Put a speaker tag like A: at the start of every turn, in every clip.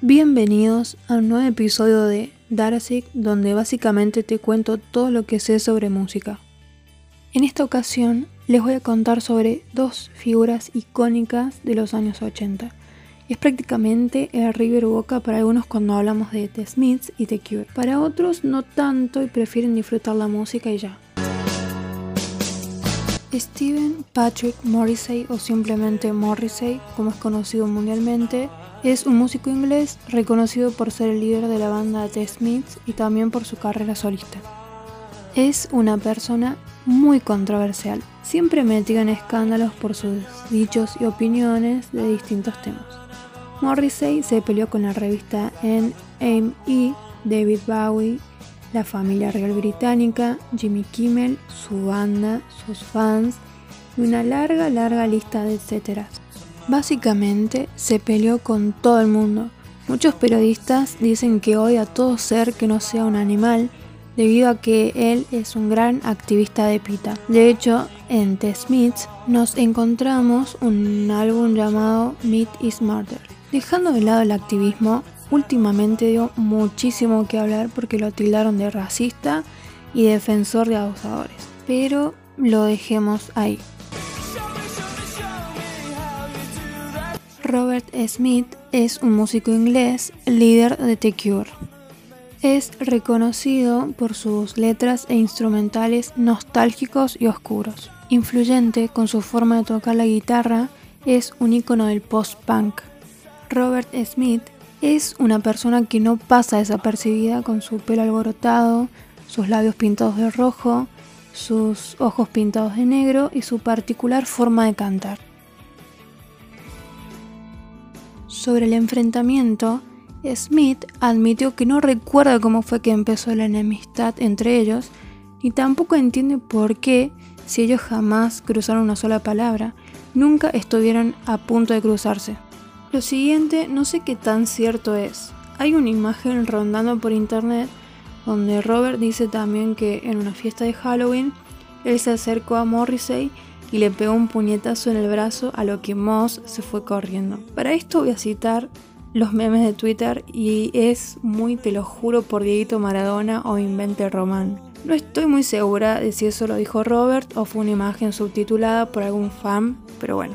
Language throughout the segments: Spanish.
A: Bienvenidos a un nuevo episodio de Darasik, donde básicamente te cuento todo lo que sé sobre música. En esta ocasión les voy a contar sobre dos figuras icónicas de los años 80. Es prácticamente el River Boca para algunos cuando hablamos de The Smiths y The Cure. Para otros no tanto y prefieren disfrutar la música y ya. Steven Patrick Morrissey o simplemente Morrissey, como es conocido mundialmente, es un músico inglés reconocido por ser el líder de la banda The Smiths y también por su carrera solista. Es una persona muy controversial, siempre metido en escándalos por sus dichos y opiniones de distintos temas. Morrissey se peleó con la revista NME, David Bowie, la familia real británica, Jimmy Kimmel, su banda, sus fans y una larga, larga lista de etcétera. Básicamente se peleó con todo el mundo. Muchos periodistas dicen que odia a todo ser que no sea un animal debido a que él es un gran activista de pita. De hecho, en The Smiths nos encontramos un álbum llamado Meat is Murder. Dejando de lado el activismo, últimamente dio muchísimo que hablar porque lo tildaron de racista y defensor de abusadores. Pero lo dejemos ahí. Robert Smith es un músico inglés, líder de The Cure. Es reconocido por sus letras e instrumentales nostálgicos y oscuros. Influyente con su forma de tocar la guitarra, es un icono del post-punk. Robert Smith es una persona que no pasa desapercibida con su pelo alborotado, sus labios pintados de rojo, sus ojos pintados de negro y su particular forma de cantar. Sobre el enfrentamiento, Smith admitió que no recuerda cómo fue que empezó la enemistad entre ellos, ni tampoco entiende por qué, si ellos jamás cruzaron una sola palabra, nunca estuvieron a punto de cruzarse. Lo siguiente no sé qué tan cierto es. Hay una imagen rondando por internet donde Robert dice también que en una fiesta de Halloween él se acercó a Morrissey y le pegó un puñetazo en el brazo a lo que Moss se fue corriendo. Para esto voy a citar los memes de Twitter y es muy te lo juro por Dieguito Maradona o Invente Román. No estoy muy segura de si eso lo dijo Robert o fue una imagen subtitulada por algún fan, pero bueno.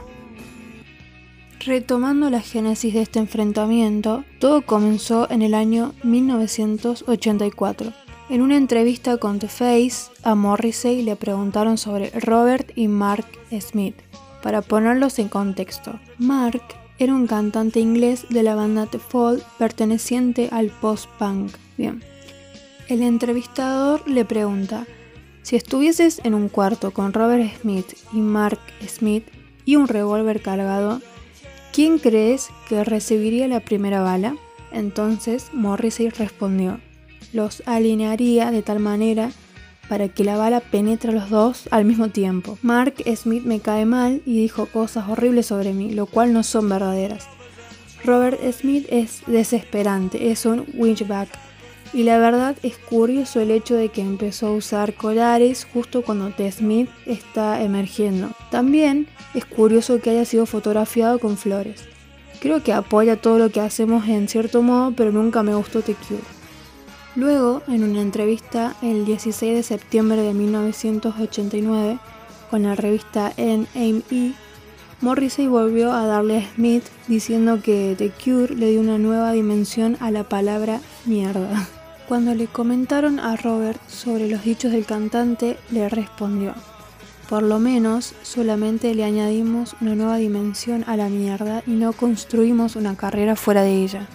A: Retomando la génesis de este enfrentamiento, todo comenzó en el año 1984. En una entrevista con The Face, a Morrissey le preguntaron sobre Robert y Mark Smith. Para ponerlos en contexto, Mark era un cantante inglés de la banda The Fall perteneciente al post-punk. Bien. El entrevistador le pregunta, si estuvieses en un cuarto con Robert Smith y Mark Smith y un revólver cargado, ¿Quién crees que recibiría la primera bala? Entonces Morrissey respondió, los alinearía de tal manera para que la bala penetre a los dos al mismo tiempo. Mark Smith me cae mal y dijo cosas horribles sobre mí, lo cual no son verdaderas. Robert Smith es desesperante, es un witchback. Y la verdad es curioso el hecho de que empezó a usar collares justo cuando T. Smith está emergiendo. También es curioso que haya sido fotografiado con flores. Creo que apoya todo lo que hacemos en cierto modo, pero nunca me gustó The Cure. Luego, en una entrevista el 16 de septiembre de 1989 con la revista NME, Morrissey volvió a darle a Smith diciendo que The Cure le dio una nueva dimensión a la palabra mierda. Cuando le comentaron a Robert sobre los dichos del cantante, le respondió, por lo menos solamente le añadimos una nueva dimensión a la mierda y no construimos una carrera fuera de ella.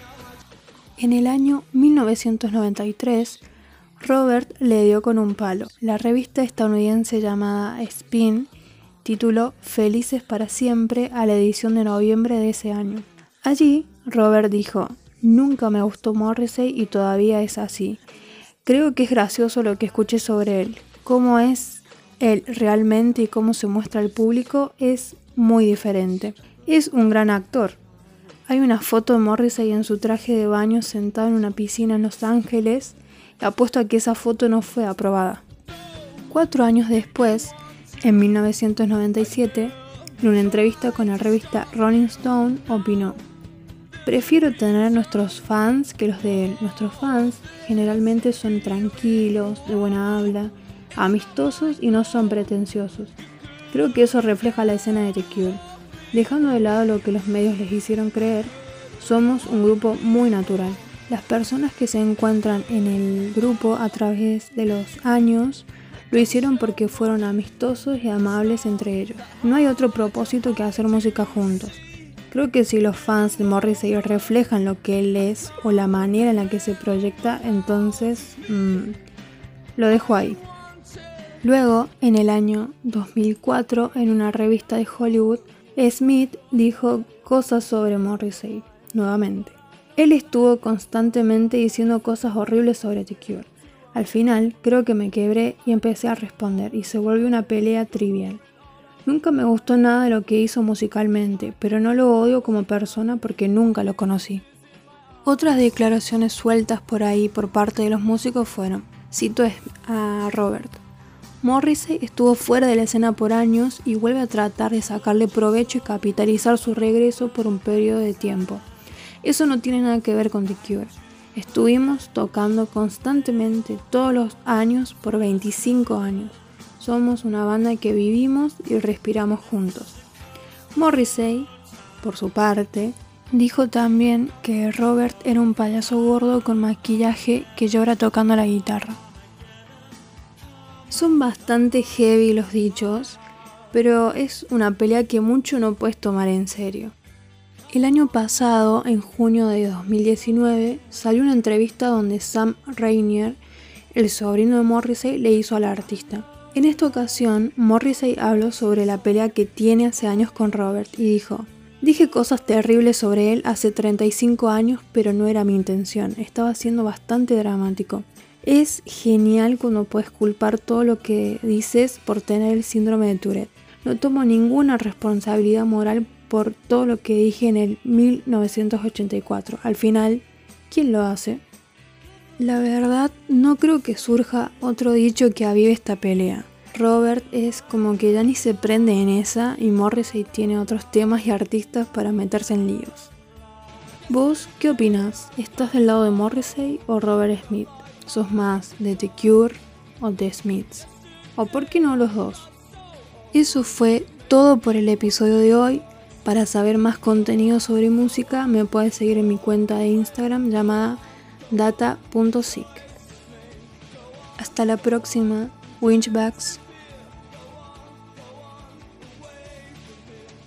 A: En el año 1993, Robert le dio con un palo. La revista estadounidense llamada Spin tituló Felices para siempre a la edición de noviembre de ese año. Allí, Robert dijo, Nunca me gustó Morrissey y todavía es así. Creo que es gracioso lo que escuché sobre él. Cómo es él realmente y cómo se muestra al público es muy diferente. Es un gran actor. Hay una foto de Morrissey en su traje de baño sentado en una piscina en Los Ángeles apuesto a que esa foto no fue aprobada. Cuatro años después, en 1997, en una entrevista con la revista Rolling Stone, opinó Prefiero tener nuestros fans que los de él. Nuestros fans generalmente son tranquilos, de buena habla, amistosos y no son pretenciosos. Creo que eso refleja la escena de The Cure. Dejando de lado lo que los medios les hicieron creer, somos un grupo muy natural. Las personas que se encuentran en el grupo a través de los años lo hicieron porque fueron amistosos y amables entre ellos. No hay otro propósito que hacer música juntos. Creo que si los fans de Morrissey reflejan lo que él es o la manera en la que se proyecta, entonces mmm, lo dejo ahí. Luego, en el año 2004, en una revista de Hollywood, Smith dijo cosas sobre Morrissey, nuevamente. Él estuvo constantemente diciendo cosas horribles sobre The Cure. Al final, creo que me quebré y empecé a responder, y se volvió una pelea trivial. Nunca me gustó nada de lo que hizo musicalmente, pero no lo odio como persona porque nunca lo conocí. Otras declaraciones sueltas por ahí por parte de los músicos fueron, cito a Robert, Morrissey estuvo fuera de la escena por años y vuelve a tratar de sacarle provecho y capitalizar su regreso por un periodo de tiempo. Eso no tiene nada que ver con The Cure. Estuvimos tocando constantemente todos los años por 25 años. Somos una banda que vivimos y respiramos juntos. Morrissey, por su parte, dijo también que Robert era un payaso gordo con maquillaje que llora tocando la guitarra. Son bastante heavy los dichos, pero es una pelea que mucho no puedes tomar en serio. El año pasado, en junio de 2019, salió una entrevista donde Sam Rainier, el sobrino de Morrissey, le hizo al artista. En esta ocasión, Morrissey habló sobre la pelea que tiene hace años con Robert y dijo, Dije cosas terribles sobre él hace 35 años, pero no era mi intención, estaba siendo bastante dramático. Es genial cuando puedes culpar todo lo que dices por tener el síndrome de Tourette. No tomo ninguna responsabilidad moral por todo lo que dije en el 1984. Al final, ¿quién lo hace? La verdad, no creo que surja otro dicho que avive esta pelea. Robert es como que ya ni se prende en esa y Morrissey tiene otros temas y artistas para meterse en líos. ¿Vos qué opinas? ¿Estás del lado de Morrissey o Robert Smith? ¿Sos más de The Cure o The Smiths? ¿O por qué no los dos? Eso fue todo por el episodio de hoy. Para saber más contenido sobre música me puedes seguir en mi cuenta de Instagram llamada data.sick. Hasta la próxima, Winchbacks.